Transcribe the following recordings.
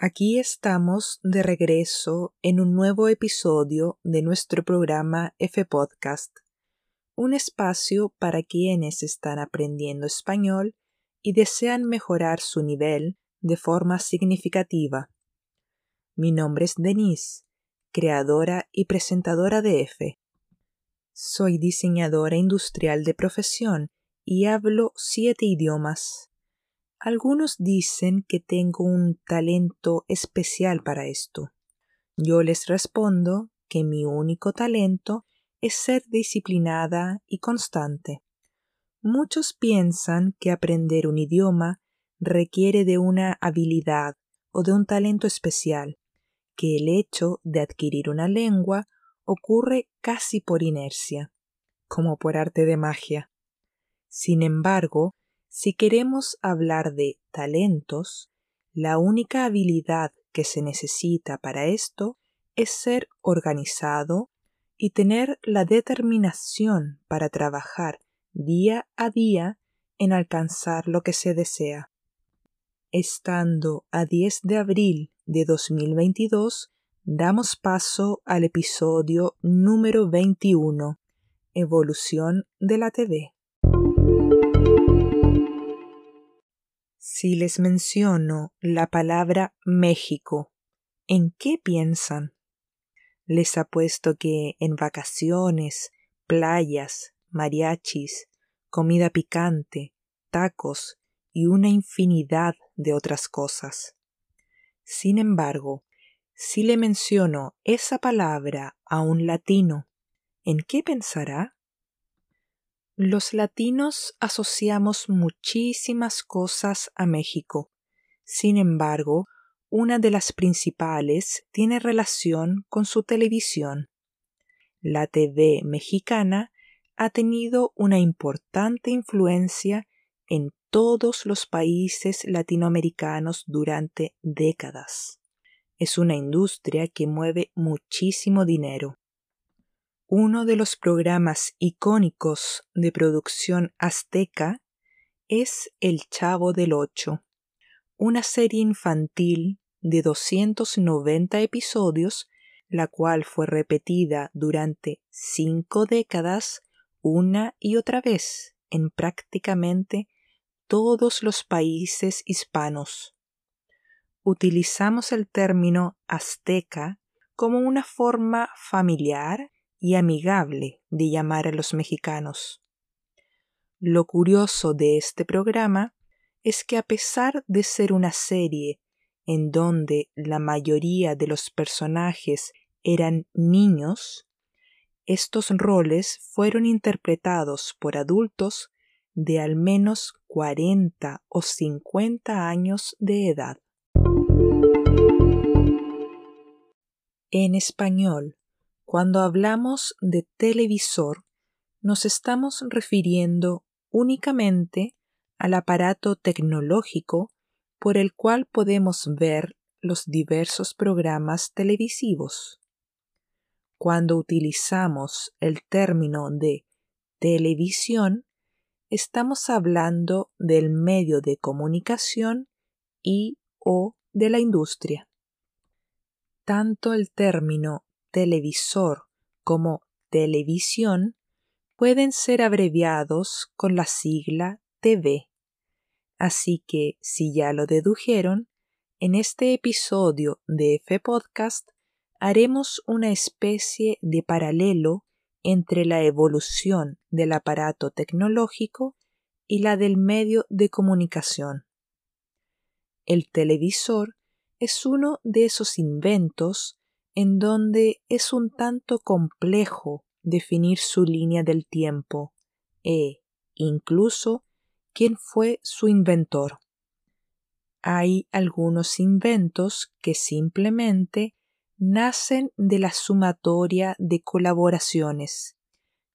Aquí estamos de regreso en un nuevo episodio de nuestro programa F Podcast, un espacio para quienes están aprendiendo español y desean mejorar su nivel de forma significativa. Mi nombre es Denise, creadora y presentadora de F. Soy diseñadora industrial de profesión y hablo siete idiomas. Algunos dicen que tengo un talento especial para esto. Yo les respondo que mi único talento es ser disciplinada y constante. Muchos piensan que aprender un idioma requiere de una habilidad o de un talento especial, que el hecho de adquirir una lengua ocurre casi por inercia, como por arte de magia. Sin embargo, si queremos hablar de talentos, la única habilidad que se necesita para esto es ser organizado y tener la determinación para trabajar día a día en alcanzar lo que se desea. Estando a 10 de abril de 2022, damos paso al episodio número 21, Evolución de la TV. Si les menciono la palabra México, ¿en qué piensan? Les apuesto que en vacaciones, playas, mariachis, comida picante, tacos y una infinidad de otras cosas. Sin embargo, si le menciono esa palabra a un latino, ¿en qué pensará? Los latinos asociamos muchísimas cosas a México. Sin embargo, una de las principales tiene relación con su televisión. La TV mexicana ha tenido una importante influencia en todos los países latinoamericanos durante décadas. Es una industria que mueve muchísimo dinero. Uno de los programas icónicos de producción azteca es El Chavo del Ocho, una serie infantil de 290 episodios, la cual fue repetida durante cinco décadas una y otra vez en prácticamente todos los países hispanos. Utilizamos el término azteca como una forma familiar y amigable de llamar a los mexicanos. Lo curioso de este programa es que a pesar de ser una serie en donde la mayoría de los personajes eran niños, estos roles fueron interpretados por adultos de al menos 40 o 50 años de edad. En español, cuando hablamos de televisor, nos estamos refiriendo únicamente al aparato tecnológico por el cual podemos ver los diversos programas televisivos. Cuando utilizamos el término de televisión, estamos hablando del medio de comunicación y o de la industria. Tanto el término televisor como televisión pueden ser abreviados con la sigla TV. Así que, si ya lo dedujeron, en este episodio de F Podcast haremos una especie de paralelo entre la evolución del aparato tecnológico y la del medio de comunicación. El televisor es uno de esos inventos en donde es un tanto complejo definir su línea del tiempo e, incluso, quién fue su inventor. Hay algunos inventos que simplemente nacen de la sumatoria de colaboraciones.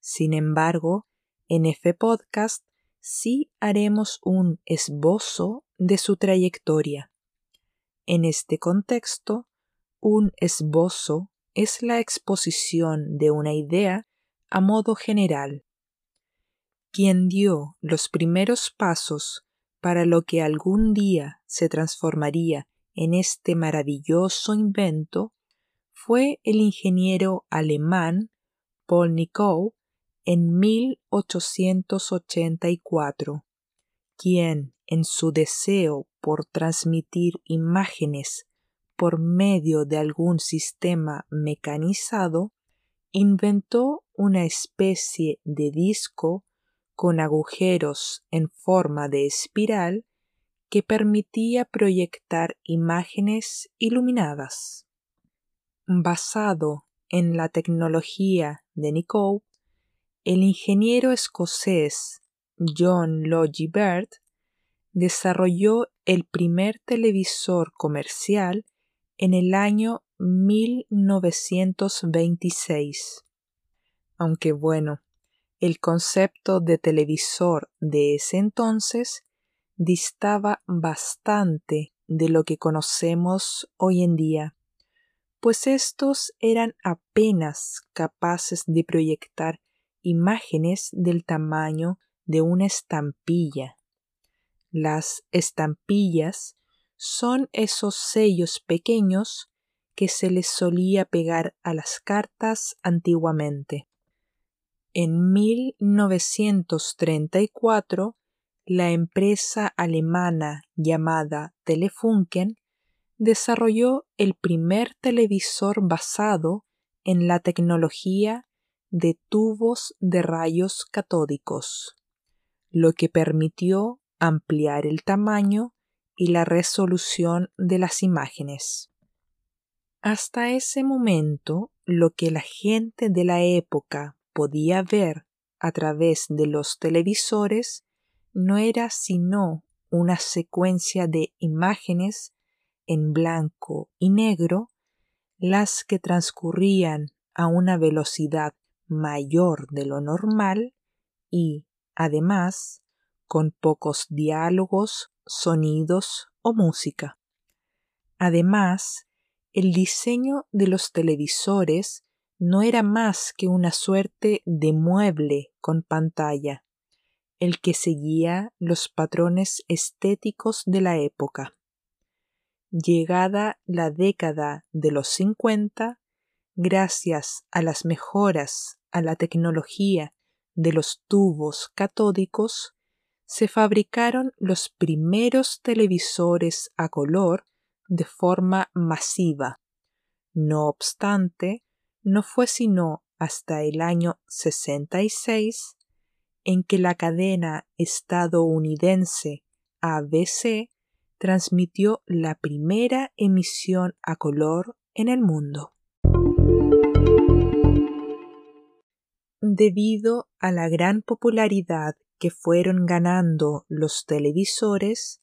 Sin embargo, en F Podcast sí haremos un esbozo de su trayectoria. En este contexto, un esbozo es la exposición de una idea a modo general. Quien dio los primeros pasos para lo que algún día se transformaría en este maravilloso invento fue el ingeniero alemán Paul Nikow en 1884, quien en su deseo por transmitir imágenes por medio de algún sistema mecanizado, inventó una especie de disco con agujeros en forma de espiral que permitía proyectar imágenes iluminadas. Basado en la tecnología de Nicoll, el ingeniero escocés John Logie Baird desarrolló el primer televisor comercial en el año 1926. Aunque bueno, el concepto de televisor de ese entonces distaba bastante de lo que conocemos hoy en día, pues estos eran apenas capaces de proyectar imágenes del tamaño de una estampilla. Las estampillas son esos sellos pequeños que se les solía pegar a las cartas antiguamente. En 1934, la empresa alemana llamada Telefunken desarrolló el primer televisor basado en la tecnología de tubos de rayos catódicos, lo que permitió ampliar el tamaño y la resolución de las imágenes. Hasta ese momento, lo que la gente de la época podía ver a través de los televisores no era sino una secuencia de imágenes en blanco y negro, las que transcurrían a una velocidad mayor de lo normal y, además, con pocos diálogos, sonidos o música. Además, el diseño de los televisores no era más que una suerte de mueble con pantalla, el que seguía los patrones estéticos de la época. Llegada la década de los 50, gracias a las mejoras a la tecnología de los tubos catódicos, se fabricaron los primeros televisores a color de forma masiva. No obstante, no fue sino hasta el año 66 en que la cadena estadounidense ABC transmitió la primera emisión a color en el mundo. Debido a la gran popularidad que fueron ganando los televisores,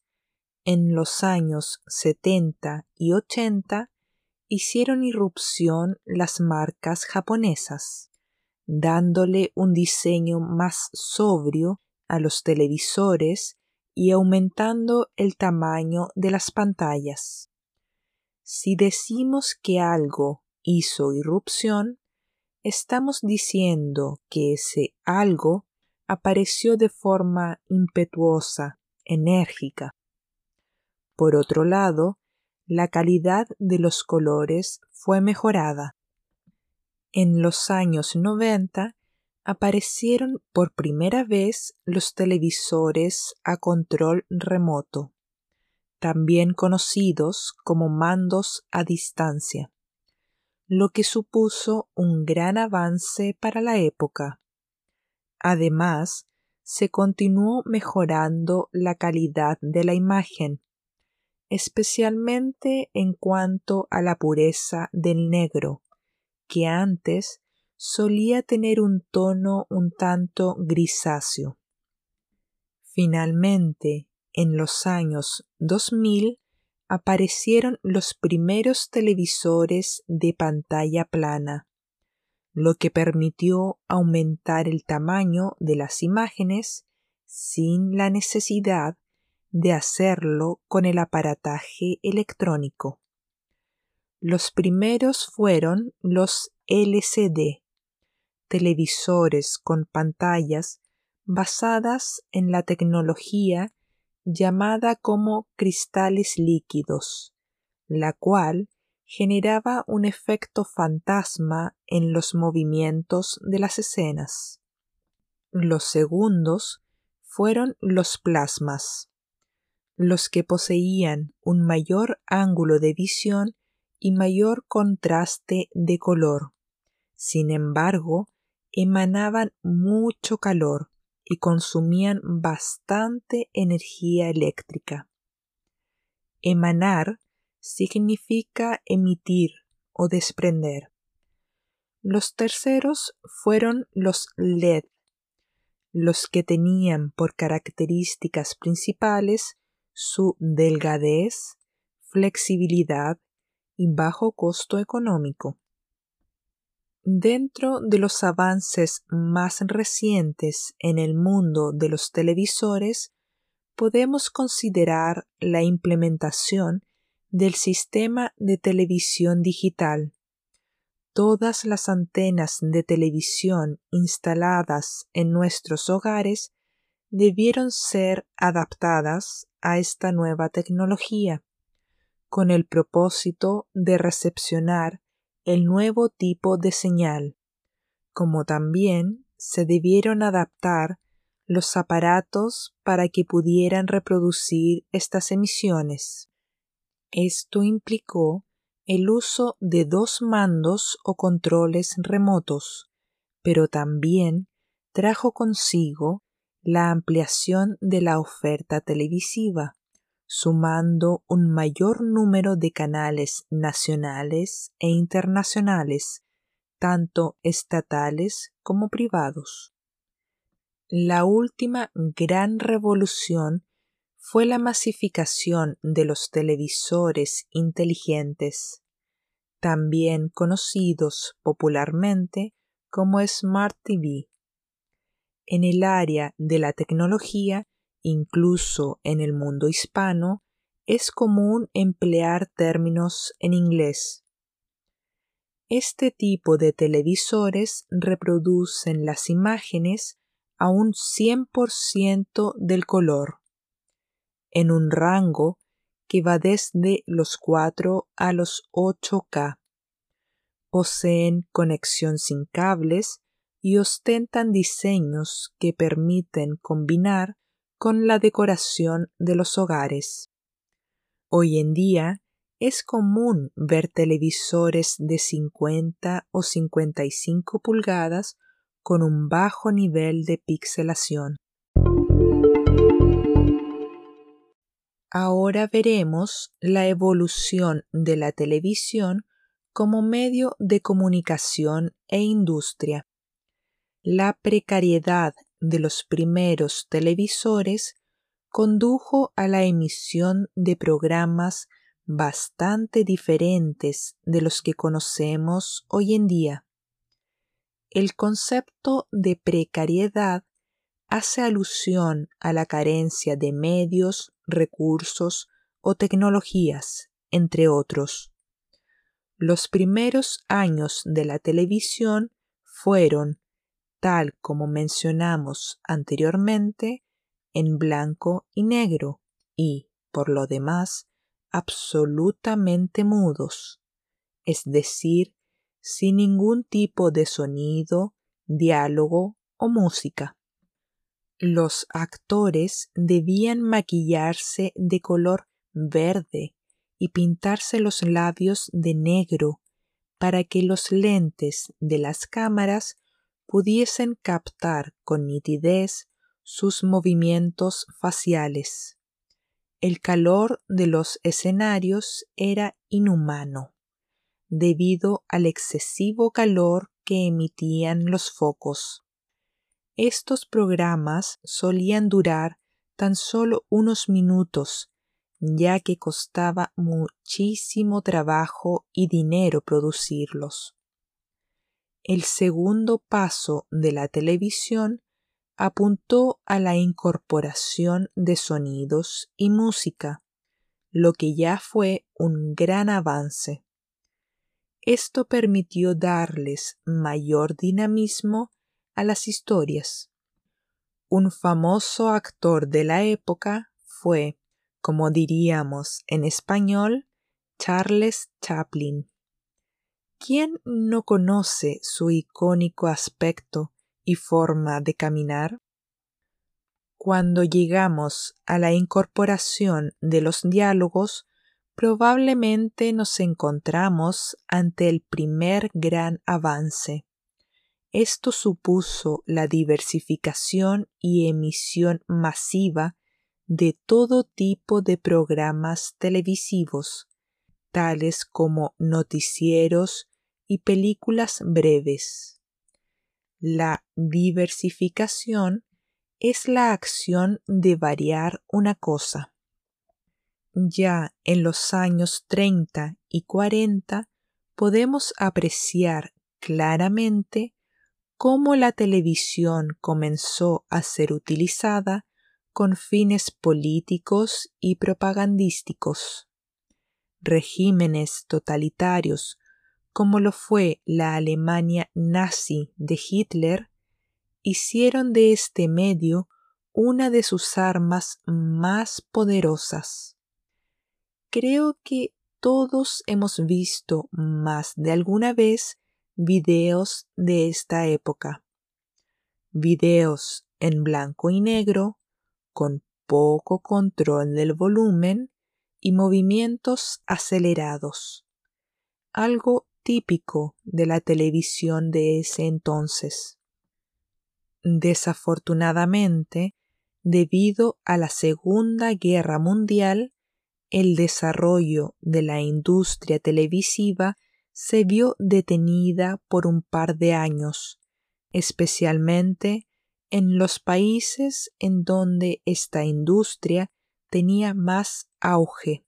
en los años 70 y 80 hicieron irrupción las marcas japonesas, dándole un diseño más sobrio a los televisores y aumentando el tamaño de las pantallas. Si decimos que algo hizo irrupción, estamos diciendo que ese algo apareció de forma impetuosa, enérgica. Por otro lado, la calidad de los colores fue mejorada. En los años 90 aparecieron por primera vez los televisores a control remoto, también conocidos como mandos a distancia, lo que supuso un gran avance para la época. Además, se continuó mejorando la calidad de la imagen, especialmente en cuanto a la pureza del negro, que antes solía tener un tono un tanto grisáceo. Finalmente, en los años 2000 aparecieron los primeros televisores de pantalla plana, lo que permitió aumentar el tamaño de las imágenes sin la necesidad de hacerlo con el aparataje electrónico. Los primeros fueron los LCD, televisores con pantallas basadas en la tecnología llamada como cristales líquidos, la cual generaba un efecto fantasma en los movimientos de las escenas. Los segundos fueron los plasmas, los que poseían un mayor ángulo de visión y mayor contraste de color. Sin embargo, emanaban mucho calor y consumían bastante energía eléctrica. Emanar significa emitir o desprender. Los terceros fueron los LED, los que tenían por características principales su delgadez, flexibilidad y bajo costo económico. Dentro de los avances más recientes en el mundo de los televisores, podemos considerar la implementación del sistema de televisión digital. Todas las antenas de televisión instaladas en nuestros hogares debieron ser adaptadas a esta nueva tecnología, con el propósito de recepcionar el nuevo tipo de señal, como también se debieron adaptar los aparatos para que pudieran reproducir estas emisiones. Esto implicó el uso de dos mandos o controles remotos, pero también trajo consigo la ampliación de la oferta televisiva, sumando un mayor número de canales nacionales e internacionales, tanto estatales como privados. La última gran revolución fue la masificación de los televisores inteligentes, también conocidos popularmente como Smart TV. En el área de la tecnología Incluso en el mundo hispano es común emplear términos en inglés. Este tipo de televisores reproducen las imágenes a un 100% del color, en un rango que va desde los 4 a los 8K. Poseen conexión sin cables y ostentan diseños que permiten combinar con la decoración de los hogares. Hoy en día es común ver televisores de 50 o 55 pulgadas con un bajo nivel de pixelación. Ahora veremos la evolución de la televisión como medio de comunicación e industria. La precariedad de los primeros televisores condujo a la emisión de programas bastante diferentes de los que conocemos hoy en día. El concepto de precariedad hace alusión a la carencia de medios, recursos o tecnologías, entre otros. Los primeros años de la televisión fueron tal como mencionamos anteriormente, en blanco y negro y, por lo demás, absolutamente mudos, es decir, sin ningún tipo de sonido, diálogo o música. Los actores debían maquillarse de color verde y pintarse los labios de negro para que los lentes de las cámaras pudiesen captar con nitidez sus movimientos faciales. El calor de los escenarios era inhumano, debido al excesivo calor que emitían los focos. Estos programas solían durar tan solo unos minutos, ya que costaba muchísimo trabajo y dinero producirlos. El segundo paso de la televisión apuntó a la incorporación de sonidos y música, lo que ya fue un gran avance. Esto permitió darles mayor dinamismo a las historias. Un famoso actor de la época fue, como diríamos en español, Charles Chaplin. ¿Quién no conoce su icónico aspecto y forma de caminar? Cuando llegamos a la incorporación de los diálogos, probablemente nos encontramos ante el primer gran avance. Esto supuso la diversificación y emisión masiva de todo tipo de programas televisivos, tales como noticieros y películas breves. La diversificación es la acción de variar una cosa. Ya en los años 30 y 40 podemos apreciar claramente cómo la televisión comenzó a ser utilizada con fines políticos y propagandísticos. Regímenes totalitarios, como lo fue la Alemania nazi de Hitler, hicieron de este medio una de sus armas más poderosas. Creo que todos hemos visto más de alguna vez videos de esta época. Videos en blanco y negro, con poco control del volumen y movimientos acelerados. Algo típico de la televisión de ese entonces. Desafortunadamente, debido a la Segunda Guerra Mundial, el desarrollo de la industria televisiva se vio detenida por un par de años, especialmente en los países en donde esta industria tenía más auge,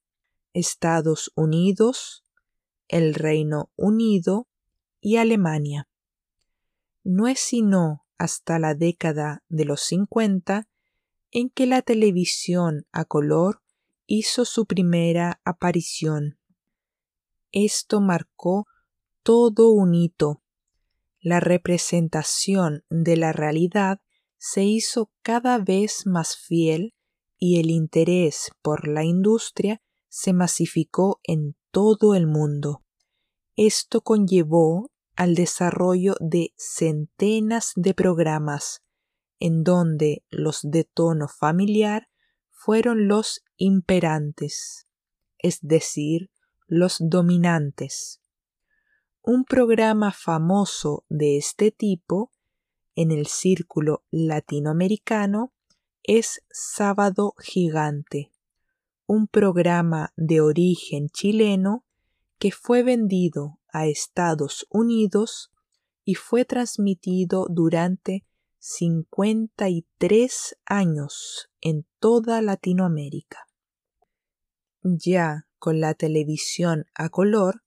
Estados Unidos, el Reino Unido y Alemania. No es sino hasta la década de los 50 en que la televisión a color hizo su primera aparición. Esto marcó todo un hito. La representación de la realidad se hizo cada vez más fiel y el interés por la industria se masificó en todo el mundo. Esto conllevó al desarrollo de centenas de programas en donde los de tono familiar fueron los imperantes, es decir, los dominantes. Un programa famoso de este tipo en el círculo latinoamericano es Sábado Gigante, un programa de origen chileno que fue vendido a Estados Unidos y fue transmitido durante 53 años en toda Latinoamérica. Ya con la televisión a color,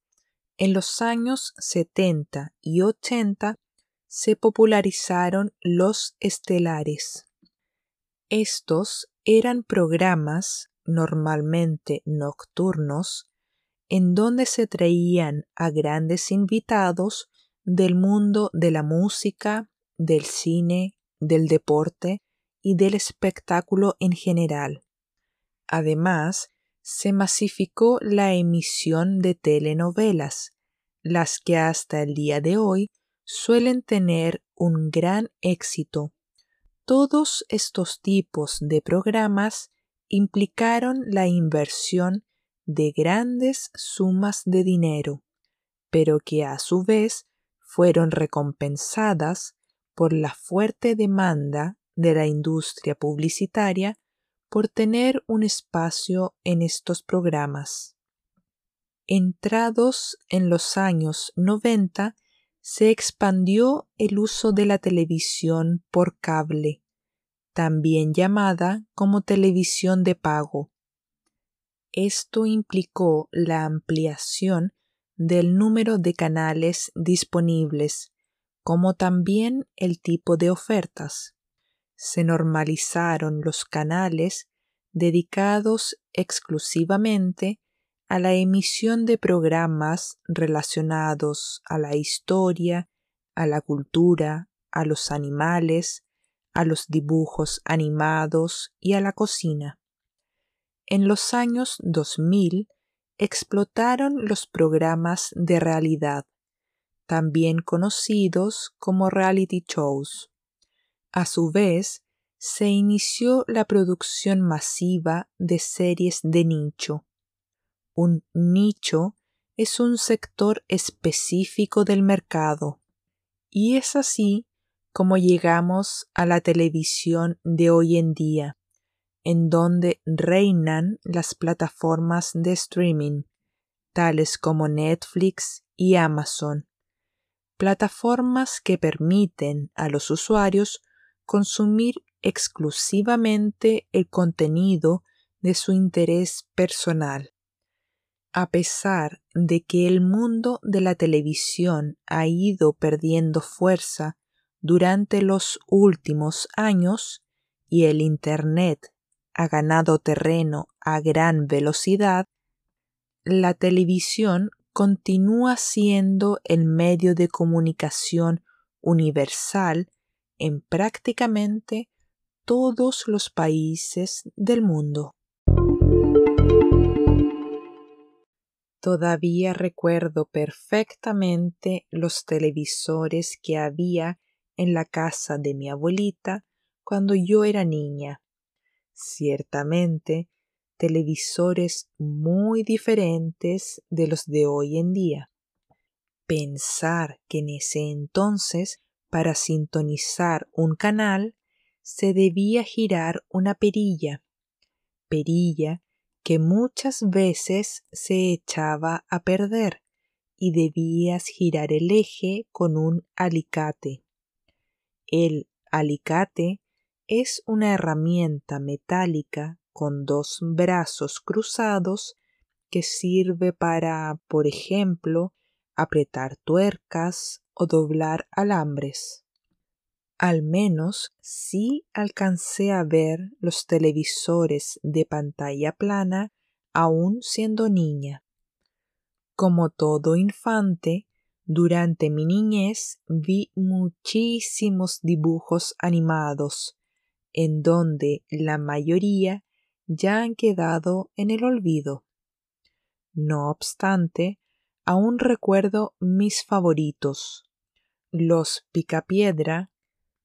en los años 70 y 80 se popularizaron los estelares. Estos eran programas normalmente nocturnos en donde se traían a grandes invitados del mundo de la música, del cine, del deporte y del espectáculo en general. Además, se masificó la emisión de telenovelas, las que hasta el día de hoy suelen tener un gran éxito. Todos estos tipos de programas implicaron la inversión de grandes sumas de dinero, pero que a su vez fueron recompensadas por la fuerte demanda de la industria publicitaria por tener un espacio en estos programas. Entrados en los años 90, se expandió el uso de la televisión por cable, también llamada como televisión de pago, esto implicó la ampliación del número de canales disponibles, como también el tipo de ofertas. Se normalizaron los canales dedicados exclusivamente a la emisión de programas relacionados a la historia, a la cultura, a los animales, a los dibujos animados y a la cocina. En los años 2000, explotaron los programas de realidad, también conocidos como reality shows. A su vez, se inició la producción masiva de series de nicho. Un nicho es un sector específico del mercado, y es así como llegamos a la televisión de hoy en día, en donde reinan las plataformas de streaming, tales como Netflix y Amazon, plataformas que permiten a los usuarios consumir exclusivamente el contenido de su interés personal. A pesar de que el mundo de la televisión ha ido perdiendo fuerza durante los últimos años y el Internet ha ganado terreno a gran velocidad, la televisión continúa siendo el medio de comunicación universal en prácticamente todos los países del mundo. Todavía recuerdo perfectamente los televisores que había en la casa de mi abuelita cuando yo era niña. Ciertamente, televisores muy diferentes de los de hoy en día. Pensar que en ese entonces, para sintonizar un canal, se debía girar una perilla, perilla que muchas veces se echaba a perder y debías girar el eje con un alicate. El alicate es una herramienta metálica con dos brazos cruzados que sirve para, por ejemplo, apretar tuercas o doblar alambres. Al menos sí alcancé a ver los televisores de pantalla plana aún siendo niña. Como todo infante, durante mi niñez vi muchísimos dibujos animados, en donde la mayoría ya han quedado en el olvido. No obstante, aún recuerdo mis favoritos, los Picapiedra,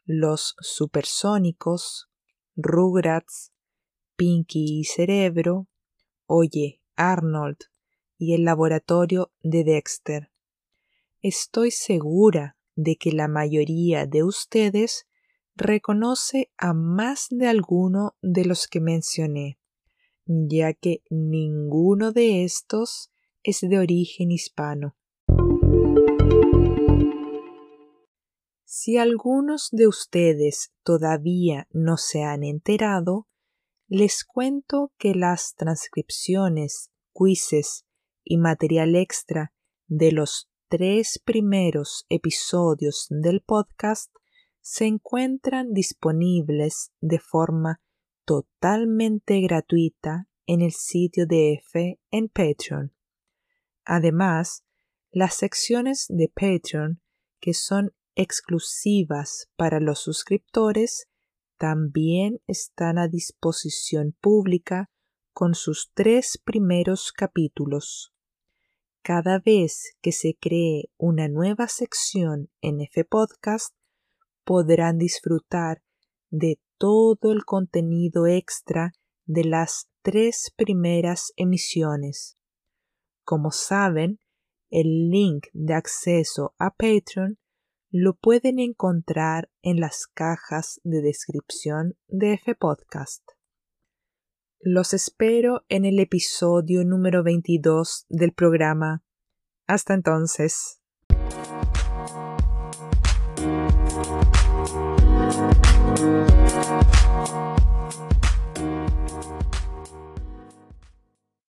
los supersónicos, Rugrats, Pinky y Cerebro, Oye, Arnold y el laboratorio de Dexter. Estoy segura de que la mayoría de ustedes reconoce a más de alguno de los que mencioné, ya que ninguno de estos es de origen hispano. Si algunos de ustedes todavía no se han enterado, les cuento que las transcripciones, quizzes y material extra de los tres primeros episodios del podcast se encuentran disponibles de forma totalmente gratuita en el sitio de F en Patreon. Además, las secciones de Patreon que son exclusivas para los suscriptores también están a disposición pública con sus tres primeros capítulos. Cada vez que se cree una nueva sección en F Podcast, podrán disfrutar de todo el contenido extra de las tres primeras emisiones. Como saben, el link de acceso a Patreon lo pueden encontrar en las cajas de descripción de F Podcast. Los espero en el episodio número 22 del programa. Hasta entonces.